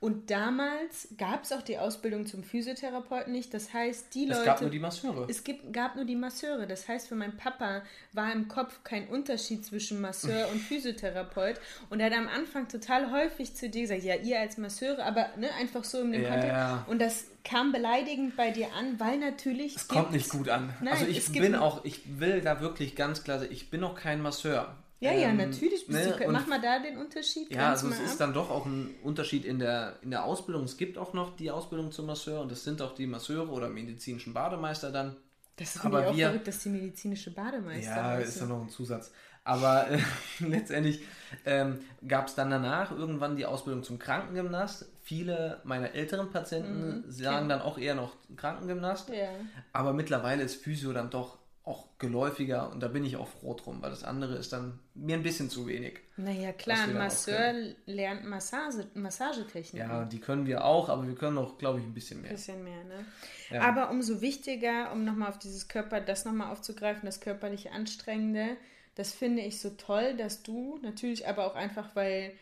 Und damals gab es auch die Ausbildung zum Physiotherapeuten nicht. Das heißt, die es Leute. gab nur die Masseure. Es gibt, gab nur die Masseure. Das heißt, für meinen Papa war im Kopf kein Unterschied zwischen Masseur und Physiotherapeut. Und er hat am Anfang total häufig zu dir gesagt, ja, ihr als Masseure, aber ne, einfach so in dem Ja, Kontext. ja. Und das kam beleidigend bei dir an, weil natürlich. Es kommt nicht gut an. Nein, also ich es bin auch, ich will da wirklich ganz klar, sagen, ich bin auch kein Masseur. Ja, ja, Ähm, natürlich. Bist ne, du, mach mal da den Unterschied. Ja, also es mal ist ab. dann doch auch ein Unterschied in der, in der Ausbildung. Es gibt auch noch die Ausbildung zum Masseur und das sind auch die Masseure oder medizinischen Bademeister dann. Das ist aber auch wir- verrückt, dass die medizinische Bademeister Ja, heißen. ist ja noch ein Zusatz. Aber äh, letztendlich ähm, gab es dann danach irgendwann die Ausbildung zum Krankengymnast. Viele meiner älteren Patienten sagen kenn- dann auch eher noch Krankengymnast. Ja. Aber mittlerweile ist Physio dann doch auch geläufiger und da bin ich auch froh drum, weil das andere ist dann mir ein bisschen zu wenig. Naja, klar, ein Masseur lernt Massage, Massagetechniken. Ja, die können wir auch, aber wir können auch, glaube ich, ein bisschen mehr. bisschen mehr, ne? Ja. Aber umso wichtiger, um nochmal auf dieses Körper, das nochmal aufzugreifen, das körperliche Anstrengende, das finde ich so toll, dass du natürlich, aber auch einfach, weil,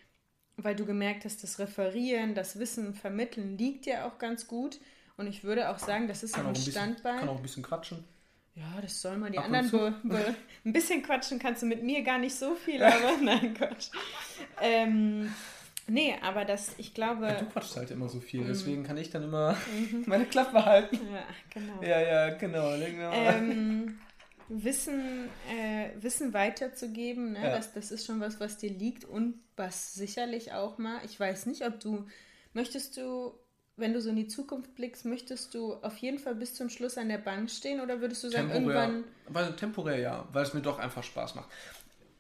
weil du gemerkt hast, das Referieren, das Wissen vermitteln liegt dir auch ganz gut. Und ich würde auch sagen, das ist auch, ein ein bisschen, Standbein. kann auch ein bisschen quatschen. Ja, das soll man die Ab anderen. Be, be, ein bisschen quatschen kannst du mit mir gar nicht so viel, aber nein, Quatsch. Ähm, nee, aber das, ich glaube. Du quatschst halt immer so Mhm. viel, deswegen kann ich dann immer meine Klappe halten. Ja, genau. Ja, ja, genau. genau. ähm, Wissen, äh, Wissen weiterzugeben, ne? Ja. das, das ist schon was, was dir liegt und was sicherlich auch mal, ich weiß nicht, ob du, möchtest du, wenn du so in die Zukunft blickst, möchtest du auf jeden Fall bis zum Schluss an der Bank stehen oder würdest du sagen, temporär, irgendwann, weil, temporär ja, weil es mir doch einfach Spaß macht.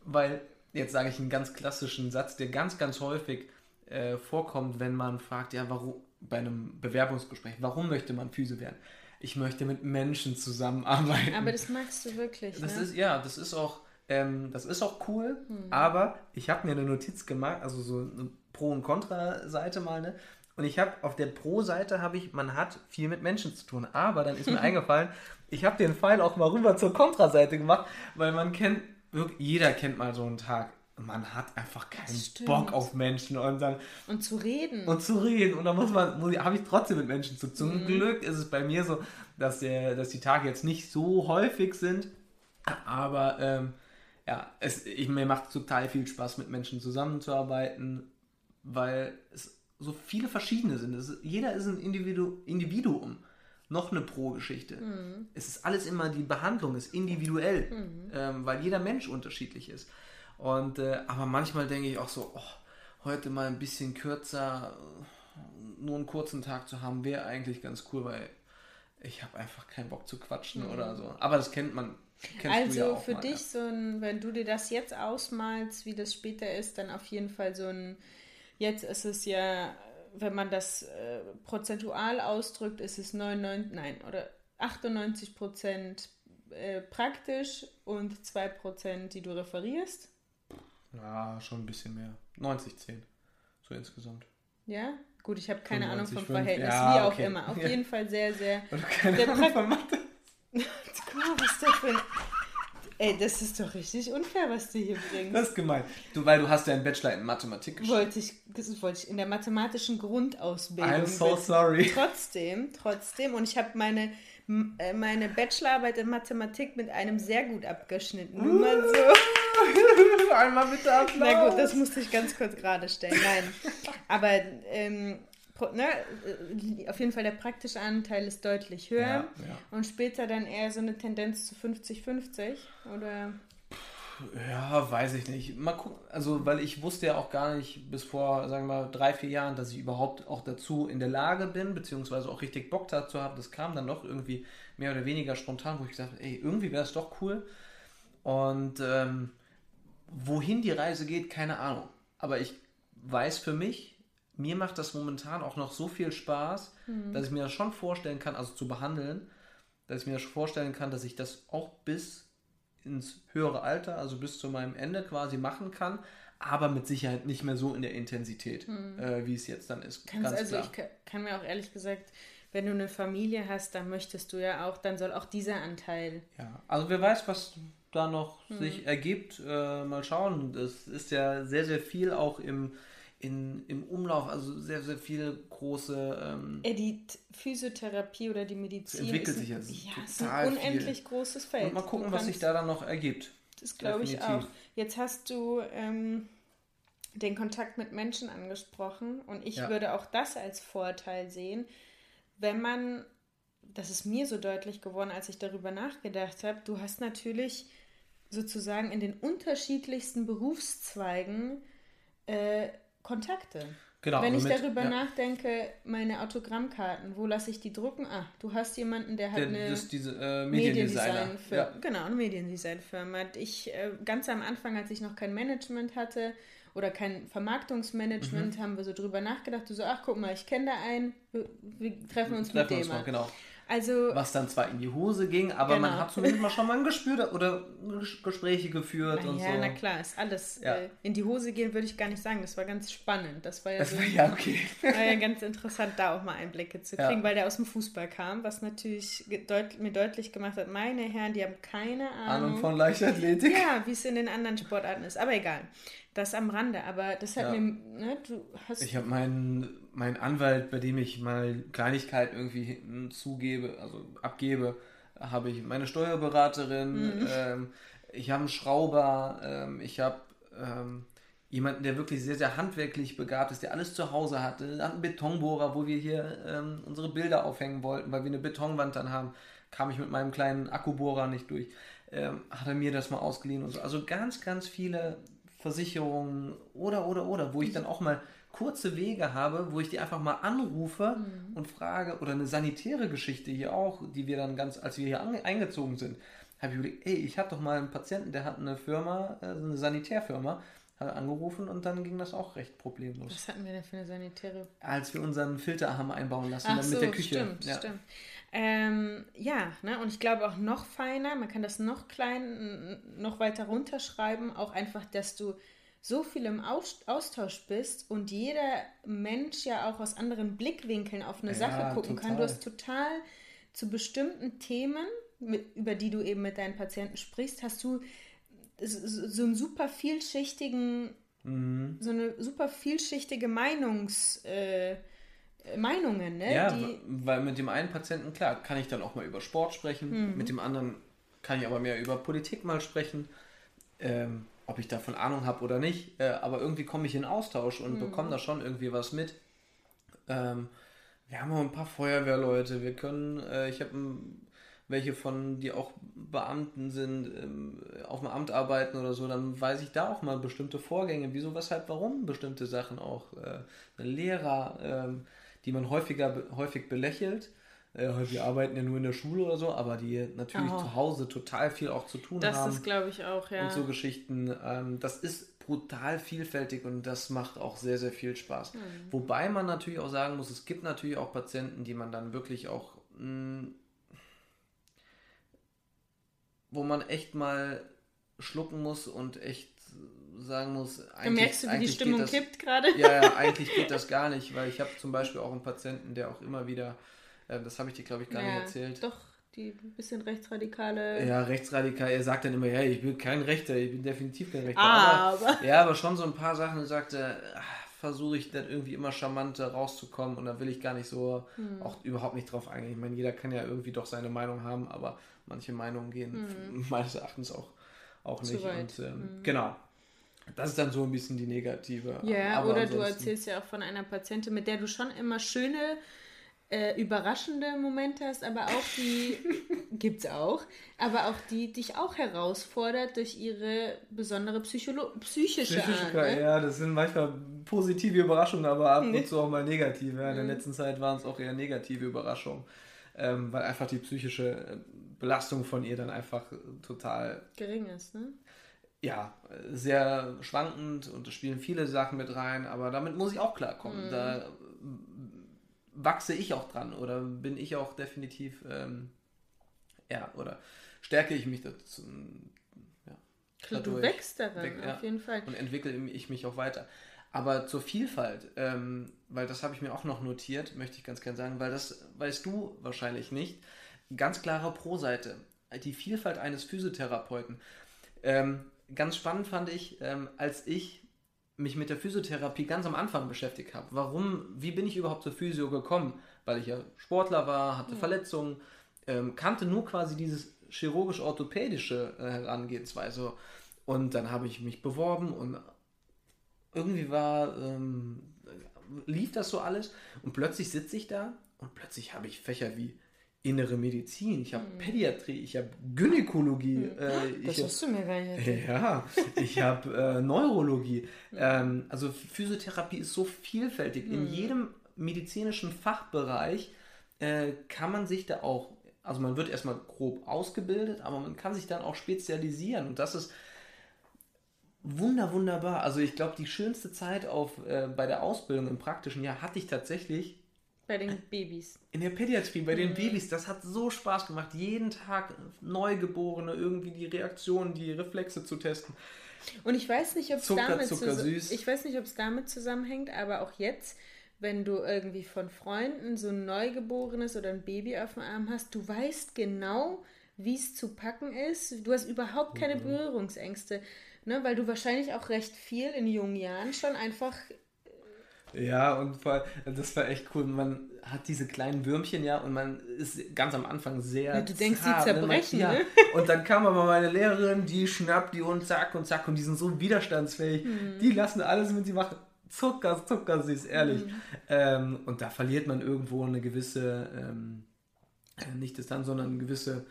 Weil, jetzt sage ich einen ganz klassischen Satz, der ganz, ganz häufig äh, vorkommt, wenn man fragt, ja, warum, bei einem Bewerbungsgespräch, warum möchte man Physio werden? Ich möchte mit Menschen zusammenarbeiten. Aber das magst du wirklich, Das ne? ist, ja, das ist auch, ähm, das ist auch cool, aber ich habe mir eine Notiz gemacht, also so eine Pro- und Kontra-Seite mal, ne? Und ich habe auf der Pro-Seite habe ich, man hat viel mit Menschen zu tun, aber dann ist mir eingefallen, ich habe den Pfeil auch mal rüber zur Kontra-Seite gemacht, weil man kennt, wirklich, jeder kennt mal so einen Tag. Man hat einfach keinen. Bock auf Menschen und dann Und zu reden. und zu reden. Und da muss man, habe ich trotzdem mit Menschen zu tun. Zum Mhm. Glück ist es bei mir so, dass, der, dass die Tage jetzt nicht so häufig sind. Aber ähm, ja, es, ich, mir macht total viel Spaß, mit Menschen zusammenzuarbeiten, weil es so viele verschiedene sind. Ist- jeder ist ein Individu, Individuum. Noch eine Pro-Geschichte. Mhm. Es ist alles immer, die Behandlung ist individuell, ähm, weil jeder Mensch unterschiedlich ist. Und, äh, aber manchmal denke ich auch so, oh, heute mal ein bisschen kürzer, nur einen kurzen Tag zu haben, wäre eigentlich ganz cool, weil ich habe einfach keinen Bock zu quatschen oder so. Aber das kennt man. Also ja für mal, dich so ein, wenn du dir das jetzt ausmalst, wie das später ist, dann auf jeden Fall so ein, jetzt ist es ja, wenn man das äh, prozentual ausdrückt, ist es 99, nein, oder 98 Prozent äh, praktisch und 2 Prozent, die du referierst. Ja. schon ein bisschen mehr. 90, 10. So insgesamt. Ja, gut, ich habe keine Ahnung 95, vom fünf. Verhältnis, Ja, wie auch okay. immer. Auf Ja. jeden Fall sehr, sehr. Oder keine Der Ahnung von Mathe. Guck mal, was ist das für ein. Ey, das ist doch richtig unfair, was du hier bringst. Das ist gemein. Du, weil du hast ja einen Bachelor in Mathematik geschrieben. wollte ich, das wollte ich in der mathematischen Grundausbildung. I'm so bin. sorry. Trotzdem, trotzdem. Und ich habe meine, äh, meine Bachelorarbeit in Mathematik mit einem sehr gut abgeschnitten. Nur mal so. Einmal bitte Applaus. Na gut, das musste ich ganz kurz gerade stellen. Nein. Aber ähm, ne, äh, auf jeden Fall der praktische Anteil ist deutlich höher. Ja, ja. Und später dann eher so eine Tendenz zu 50-50. Oder. Ja, weiß ich nicht. Mal gucken, also weil ich wusste ja auch gar nicht bis vor, sagen wir mal, drei, vier Jahren, dass ich überhaupt auch dazu in der Lage bin, beziehungsweise auch richtig Bock dazu habe. Das kam dann doch irgendwie mehr oder weniger spontan, wo ich gesagt habe, ey, irgendwie wäre es doch cool. Und ähm, wohin die Reise geht, keine Ahnung. Aber ich weiß für mich, mir macht das momentan auch noch so viel Spaß, dass ich mir das schon vorstellen kann, also zu behandeln, dass ich mir das vorstellen kann, dass ich das auch bis ins höhere Alter, also bis zu meinem Ende quasi machen kann, aber mit Sicherheit nicht mehr so in der Intensität, äh, wie es jetzt dann ist. Kannst, also ich ka- kann mir auch ehrlich gesagt, wenn du eine Familie hast, dann möchtest du ja auch, dann soll auch dieser Anteil. Ja, also wer weiß, was da noch Hm. sich ergibt, äh, mal schauen. Das ist ja sehr, sehr viel auch im, in, im Umlauf, also sehr, sehr viel große ähm, Äh, die Physiotherapie oder die Medizin entwickelt sich ein- jetzt ja, ist ein unendlich großes Feld. und mal gucken, Du was sich kannst- da dann noch ergibt. Das glaube ich auch. Jetzt hast du ähm, den Kontakt mit Menschen angesprochen und ich Ja. würde auch das als Vorteil sehen, wenn man, das ist mir so deutlich geworden, als ich darüber nachgedacht habe, du hast natürlich sozusagen in den unterschiedlichsten Berufszweigen äh, Kontakte. Genau, Wenn ich mit- darüber ja. nachdenke, meine Autogrammkarten, wo lasse ich die drucken? Ah, du hast jemanden, der hat Der, eine das, diese äh. Mediendesign-Firma. Ja. Genau, eine Mediendesign-Firma. Ich äh, ganz am Anfang, als ich noch kein Management hatte oder kein Vermarktungsmanagement, Mhm. haben wir so drüber nachgedacht. Du so, ach guck mal, ich kenne da einen, wir, wir treffen uns Treffen mit dem. uns mal. genau. Also Was dann zwar in die Hose ging, aber man Genau. hat zumindest mal schon mal ein Gespür oder Ges- Gespräche geführt na und ja, so. na klar, ist alles Ja. äh, in die Hose gehen, würde ich gar nicht sagen. Das war ganz spannend. Das war ja, Das so, war ja okay. war ja ganz interessant, da auch mal Einblicke zu Ja. kriegen, weil der aus dem Fußball kam, was natürlich deut mir deutlich gemacht hat, meine Herren, die haben keine Ahnung. Ahnung von Leichtathletik. Ja, wie es in den anderen Sportarten ist. Aber egal. Das am Rande. Aber das hat Ja. mir, ne, du hast. Ich habe meinen, meinen Anwalt, bei dem ich mal Kleinigkeiten irgendwie zugebe, also abgebe, habe ich meine Steuerberaterin, Mhm. ähm, ich habe einen Schrauber, ähm, ich habe ähm, jemanden, der wirklich sehr, sehr handwerklich begabt ist, der alles zu Hause hatte, hat einen Betonbohrer, wo wir hier ähm, unsere Bilder aufhängen wollten, weil wir eine Betonwand dann haben, kam ich mit meinem kleinen Akkubohrer nicht durch. Ähm, hat er mir das mal ausgeliehen und so. Also ganz, ganz viele Versicherungen oder, oder, oder, wo ich dann auch mal kurze Wege habe, wo ich die einfach mal anrufe und frage, oder eine sanitäre Geschichte hier auch, die wir dann ganz, als wir hier ange- eingezogen sind, habe ich überlegt, ey, ich hatte doch mal einen Patienten, der hat eine Firma, äh, eine Sanitärfirma, hat angerufen und dann ging das auch recht problemlos. Was hatten wir denn für eine sanitäre? Als wir unseren Filter haben einbauen lassen, Ach dann so, mit der Küche. stimmt, ja. stimmt. Ähm, ja, ne? und ich glaube auch noch feiner, man kann das noch klein, noch weiter runterschreiben, auch einfach, dass du so viel im Aus Austausch bist und jeder Mensch ja auch aus anderen Blickwinkeln auf eine Ja, Sache gucken kann. Du total. hast total zu bestimmten Themen, mit, über die du eben mit deinen Patienten sprichst, hast du so, so einen super vielschichtigen, Mhm. so eine super vielschichtige Meinungs, äh, Meinungen, ne? Ja, die, weil mit dem einen Patienten, klar, kann ich dann auch mal über Sport sprechen, Mhm. mit dem anderen kann ich aber mehr über Politik mal sprechen, ähm, ob ich davon Ahnung habe oder nicht, äh, aber irgendwie komme ich in Austausch und Mhm. bekomme da schon irgendwie was mit. Ähm, wir haben auch ein paar Feuerwehrleute, wir können, äh, ich habe welche von, die auch Beamten sind, ähm, auf dem Amt arbeiten oder so, dann weiß ich da auch mal bestimmte Vorgänge, wieso, weshalb, warum bestimmte Sachen auch. Äh, Lehrer, ähm, die man häufiger, häufig belächelt. Äh, wir arbeiten ja nur in der Schule oder so, aber die natürlich Oh. zu Hause total viel auch zu tun das haben ist, glaube ich, auch, ja. und so Geschichten. Ähm, das ist brutal vielfältig und das macht auch sehr, sehr viel Spaß. Mhm. Wobei man natürlich auch sagen muss, es gibt natürlich auch Patienten, die man dann wirklich auch, mh, wo man echt mal schlucken muss und echt sagen muss, Du eigentlich, merkst du, wie die Stimmung das, kippt gerade? ja, ja, eigentlich geht das gar nicht, weil ich habe zum Beispiel auch einen Patienten, der auch immer wieder, äh, das habe ich dir glaube ich gar nicht erzählt, Doch, die bisschen rechtsradikale. ja, rechtsradikal, er sagt dann immer, ja, ich bin kein Rechter, ich bin definitiv kein Rechter. Ah, aber, aber- Ja, aber schon so ein paar Sachen sagte, versuche ich dann irgendwie immer charmanter rauszukommen und da will ich gar nicht so, Hm. auch überhaupt nicht drauf eingehen. Ich meine, jeder kann ja irgendwie doch seine Meinung haben, aber manche Meinungen gehen meines Erachtens auch, auch Hm. Zu nicht. weit. Und ähm, genau. Das ist dann so ein bisschen die negative. Ja, aber oder du erzählst ja auch von einer Patientin, mit der du schon immer schöne, äh, überraschende Momente hast, aber auch die, gibt's auch, aber auch die dich auch herausfordert durch ihre besondere Psycholo psychische Psychische, Art. Ne? ja, das sind manchmal positive Überraschungen, aber ab und zu auch mal negative. Ja, in der Mhm. letzten Zeit waren es auch eher negative Überraschungen, ähm, weil einfach die psychische äh, Belastung von ihr dann einfach äh, total, Gering ist, ne? Ja, sehr schwankend und es spielen viele Sachen mit rein, aber damit muss ich auch klarkommen. Mhm. Da wachse ich auch dran oder bin ich auch definitiv, ähm, ja, oder stärke ich mich dazu. Ja, Klar, du wächst daran, Weg- ja. auf jeden Fall. und entwickle ich mich auch weiter. Aber zur Vielfalt, ähm, weil das habe ich mir auch noch notiert, möchte ich ganz gern sagen, weil das weißt du wahrscheinlich nicht. Ganz klare Pro-Seite. Die Vielfalt eines Physiotherapeuten. Ähm, ganz spannend fand ich, ähm, als ich mich mit der Physiotherapie ganz am Anfang beschäftigt habe. Warum, wie bin ich überhaupt zur Physio gekommen? Weil ich ja Sportler war, hatte Verletzungen, ähm, kannte nur quasi dieses chirurgisch-orthopädische äh, Herangehensweise. Und dann habe ich mich beworben und irgendwie war, ähm, lief das so alles und plötzlich sitze ich da und plötzlich habe ich Fächer wie innere Medizin, ich habe Pädiatrie, ich habe Gynäkologie, äh, ich Das hab, hast du mir gar nicht ja, ich habe äh, Neurologie. Ähm, also Physiotherapie ist so vielfältig. In jedem medizinischen Fachbereich äh, kann man sich da auch, also man wird erstmal grob ausgebildet, aber man kann sich dann auch spezialisieren. Und das ist wunder, wunderbar. Also ich glaube, die schönste Zeit auf, äh, bei der Ausbildung im praktischen Jahr hatte ich tatsächlich Bei den Babys. in der Pädiatrie, bei den Babys, das hat so Spaß gemacht, jeden Tag Neugeborene, irgendwie die Reaktionen, die Reflexe zu testen. Und ich weiß nicht, ob es damit, zus- damit zusammenhängt, aber auch jetzt, wenn du irgendwie von Freunden so ein Neugeborenes oder ein Baby auf dem Arm hast, du weißt genau, wie es zu packen ist. Du hast überhaupt keine Mhm. Berührungsängste, ne? weil du wahrscheinlich auch recht viel in jungen Jahren schon einfach Ja, und vor das war echt cool. Man hat diese kleinen Würmchen, ja, und man ist ganz am Anfang sehr. Ja, du denkst, die zart, ne? Man- zerbrechen, ja. ne? Und dann kam aber meine Lehrerin, die schnappt die und zack und zack und die sind so widerstandsfähig. Mhm. Die lassen alles mit, die machen Zucker, Zucker, süß, ehrlich. Mhm. Ähm, und da verliert man irgendwo eine gewisse, ähm, äh, nicht Distanz, sondern eine gewisse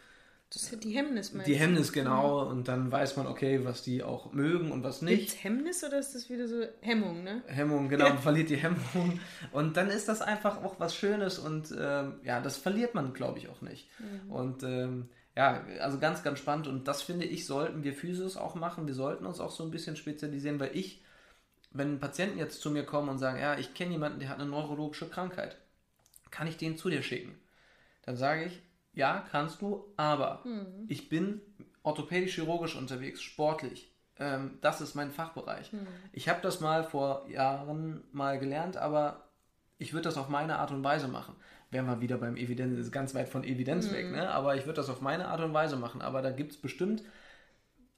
das ist die Hemmnis meinst die? Hemmnis genau und dann weiß man, okay, was die auch mögen und was nicht. Gibt's Hemmnis oder ist das wieder so Hemmung, ne? Hemmung, genau, man verliert die Hemmung. Und dann ist das einfach auch was Schönes und ähm, ja, das verliert man, glaube ich, auch nicht. Und ähm, ja, also ganz, ganz spannend und das finde ich, sollten wir Physios auch machen. Wir sollten uns auch so ein bisschen spezialisieren, weil ich, wenn Patienten jetzt zu mir kommen und sagen, ja, ich kenne jemanden, der hat eine neurologische Krankheit, kann ich den zu dir schicken? Dann sage ich, ja, kannst du, aber mhm. ich bin orthopädisch-chirurgisch unterwegs, sportlich. Ähm, das ist mein Fachbereich. Mhm. Ich habe das mal vor Jahren mal gelernt, aber ich würde das auf meine Art und Weise machen wären wir wieder beim Evidenz, ist ganz weit von Evidenz mhm. weg, ne? aber ich würde das auf meine Art und Weise machen. Aber da gibt es bestimmt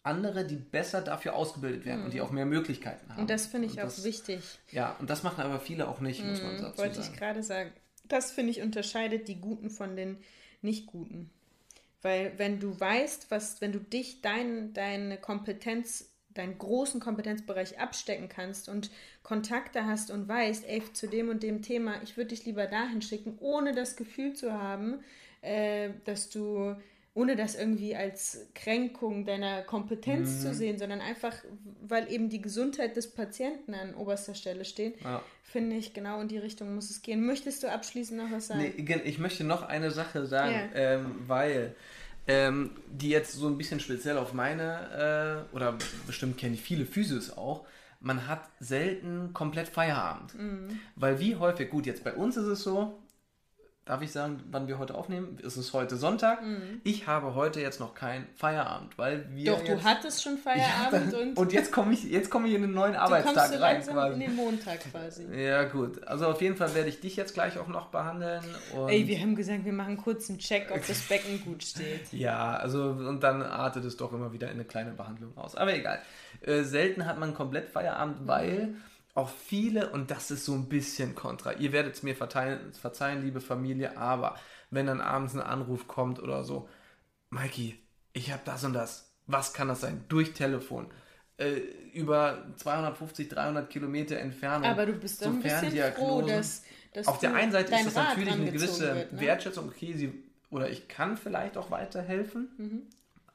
andere, die besser dafür ausgebildet werden mhm. und die mhm. auch mehr Möglichkeiten haben. Und das finde ich und auch das, wichtig. Ja, und das machen aber viele auch nicht, muss man mhm, dazu Wollte sagen. Wollte ich gerade sagen. Das finde ich unterscheidet die Guten von den Nicht-Guten. Weil wenn du weißt, was, wenn du dich, dein, deine Kompetenz deinen großen Kompetenzbereich abstecken kannst und Kontakte hast und weißt, ey, zu dem und dem Thema, ich würde dich lieber dahin schicken, ohne das Gefühl zu haben, äh, dass du, ohne das irgendwie als Kränkung deiner Kompetenz mhm. zu sehen, sondern einfach, weil eben die Gesundheit des Patienten an oberster Stelle steht, ja. finde ich, genau in die Richtung muss es gehen. Möchtest du abschließend noch was sagen? Nee, ich möchte noch eine Sache sagen, ja. ähm, weil ähm, die jetzt so ein bisschen speziell auf meine, äh, oder bestimmt kenne ich viele Physios auch, man hat selten komplett Feierabend. Mhm. Weil wie häufig, gut, jetzt bei uns ist es so, Darf ich sagen, wann wir heute aufnehmen? Es ist heute Sonntag. Mhm. Ich habe heute jetzt noch keinen Feierabend, weil wir. Doch, jetzt, du hattest schon Feierabend und. und jetzt komme ich, jetzt komme ich in den neuen Arbeitstag du rein quasi. In den Montag quasi. Ja, gut. Also auf jeden Fall werde ich dich jetzt gleich auch noch behandeln. Ey, wir haben gesagt, wir machen kurz einen Check, ob das Becken gut steht. ja, also und dann artet es doch immer wieder in eine kleine Behandlung aus. Aber egal. Äh, selten hat man komplett Feierabend, weil. Mhm auch viele, und das ist so ein bisschen kontra, ihr werdet es mir verzeihen, verzeihen, liebe Familie, aber wenn dann abends ein Anruf kommt oder so, Mikey, ich habe das und das, was kann das sein? Durch Telefon. Äh, über 250, 300 Kilometer Entfernung. Aber du bist dann so ein bisschen froh, dass, dass Auf der einen Seite ist das Rat natürlich eine gewisse wird, ne? Wertschätzung, okay, sie, oder ich kann vielleicht auch weiterhelfen. Mhm.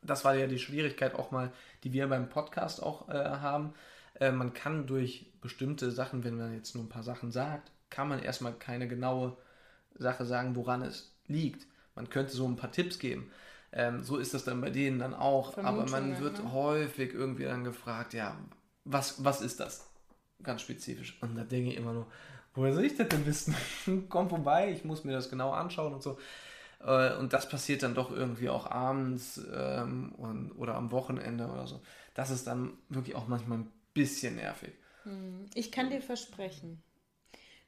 Das war ja die Schwierigkeit auch mal, die wir beim Podcast auch äh, haben äh, man kann durch bestimmte Sachen, wenn man jetzt nur ein paar Sachen sagt, kann man erstmal keine genaue Sache sagen, woran es liegt. Man könnte so ein paar Tipps geben. Ähm, so ist das dann bei denen dann auch. Vermutung, Aber man wird ne? häufig irgendwie dann gefragt, ja, was, was ist das? Ganz spezifisch. Und da denke ich immer nur, woher soll ich das denn wissen? Komm vorbei, ich muss mir das genau anschauen und so. Äh, und das passiert dann doch irgendwie auch abends ähm, und, oder am Wochenende oder so. Das ist dann wirklich auch manchmal ein bisschen nervig. Hm, ich kann dir versprechen,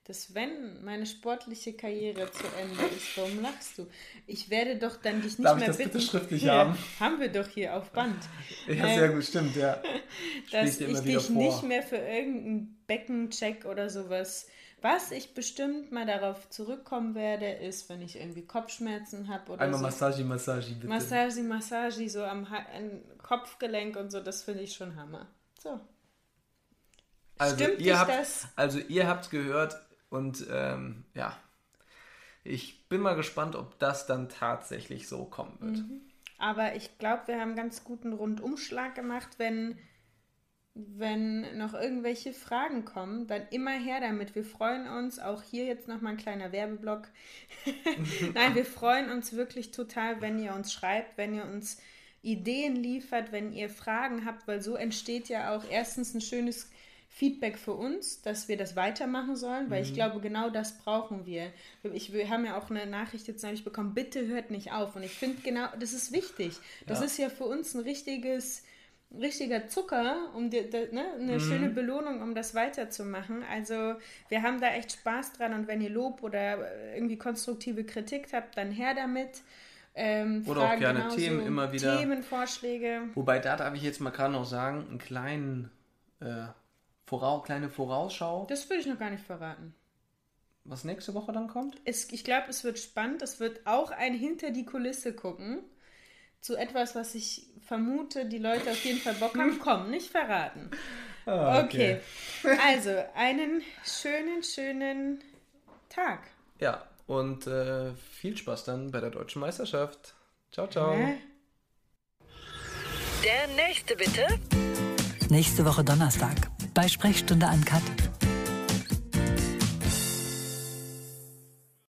dass wenn meine sportliche Karriere zu Ende ist, warum lachst du? Ich werde doch dann dich nicht Darf mehr ich das bitten. Bitte schriftlich ja, haben? Haben wir doch hier auf Band. Ja, sehr gut, stimmt, ja. dass ich dich vor. nicht mehr für irgendeinen Beckencheck oder sowas. Was ich bestimmt mal darauf zurückkommen werde, ist, wenn ich irgendwie Kopfschmerzen habe oder Einmal so. Massage, Massage, bitte. Massage, Massage, so am, am Kopfgelenk und so, das finde ich schon Hammer. So. Also Stimmt ihr habt, das? Also ihr habt gehört und ähm, ja, ich bin mal gespannt, ob das dann tatsächlich so kommen wird. Mhm. Aber ich glaube, wir haben einen ganz guten Rundumschlag gemacht, wenn wenn noch irgendwelche Fragen kommen, dann immer her damit. Wir freuen uns, auch hier jetzt nochmal ein kleiner Werbeblock. Nein, wir freuen uns wirklich total, wenn ihr uns schreibt, wenn ihr uns Ideen liefert, wenn ihr Fragen habt, weil so entsteht ja auch erstens ein schönes Feedback für uns, dass wir das weitermachen sollen, weil mhm. ich glaube, genau das brauchen wir. Ich, wir haben ja auch eine Nachricht jetzt neulich bekommen, bitte hört nicht auf. Und ich finde genau, das ist wichtig. Das ja. ist ja für uns ein richtiges, richtiger Zucker, um die, de, ne, eine mhm. schöne Belohnung, um das weiterzumachen. Also wir haben da echt Spaß dran und wenn ihr Lob oder irgendwie konstruktive Kritik habt, dann her damit. Ähm, oder Fragen auch gerne Themen immer wieder. Themenvorschläge. Wobei da darf ich jetzt mal gerade noch sagen, einen kleinen äh, Vorau kleine Vorausschau. Das würde ich noch gar nicht verraten. Was nächste Woche dann kommt? Es, ich glaube, es wird spannend. Es wird auch ein Hinter die Kulisse gucken. Zu etwas, was ich vermute, die Leute auf jeden Fall Bock haben. Komm, nicht verraten. Oh, okay. okay. Also, einen schönen, schönen Tag. Ja, und äh, viel Spaß dann bei der deutschen Meisterschaft. Ciao, ciao. Hä? Der nächste bitte. Nächste Woche Donnerstag bei Sprechstunde an Kat.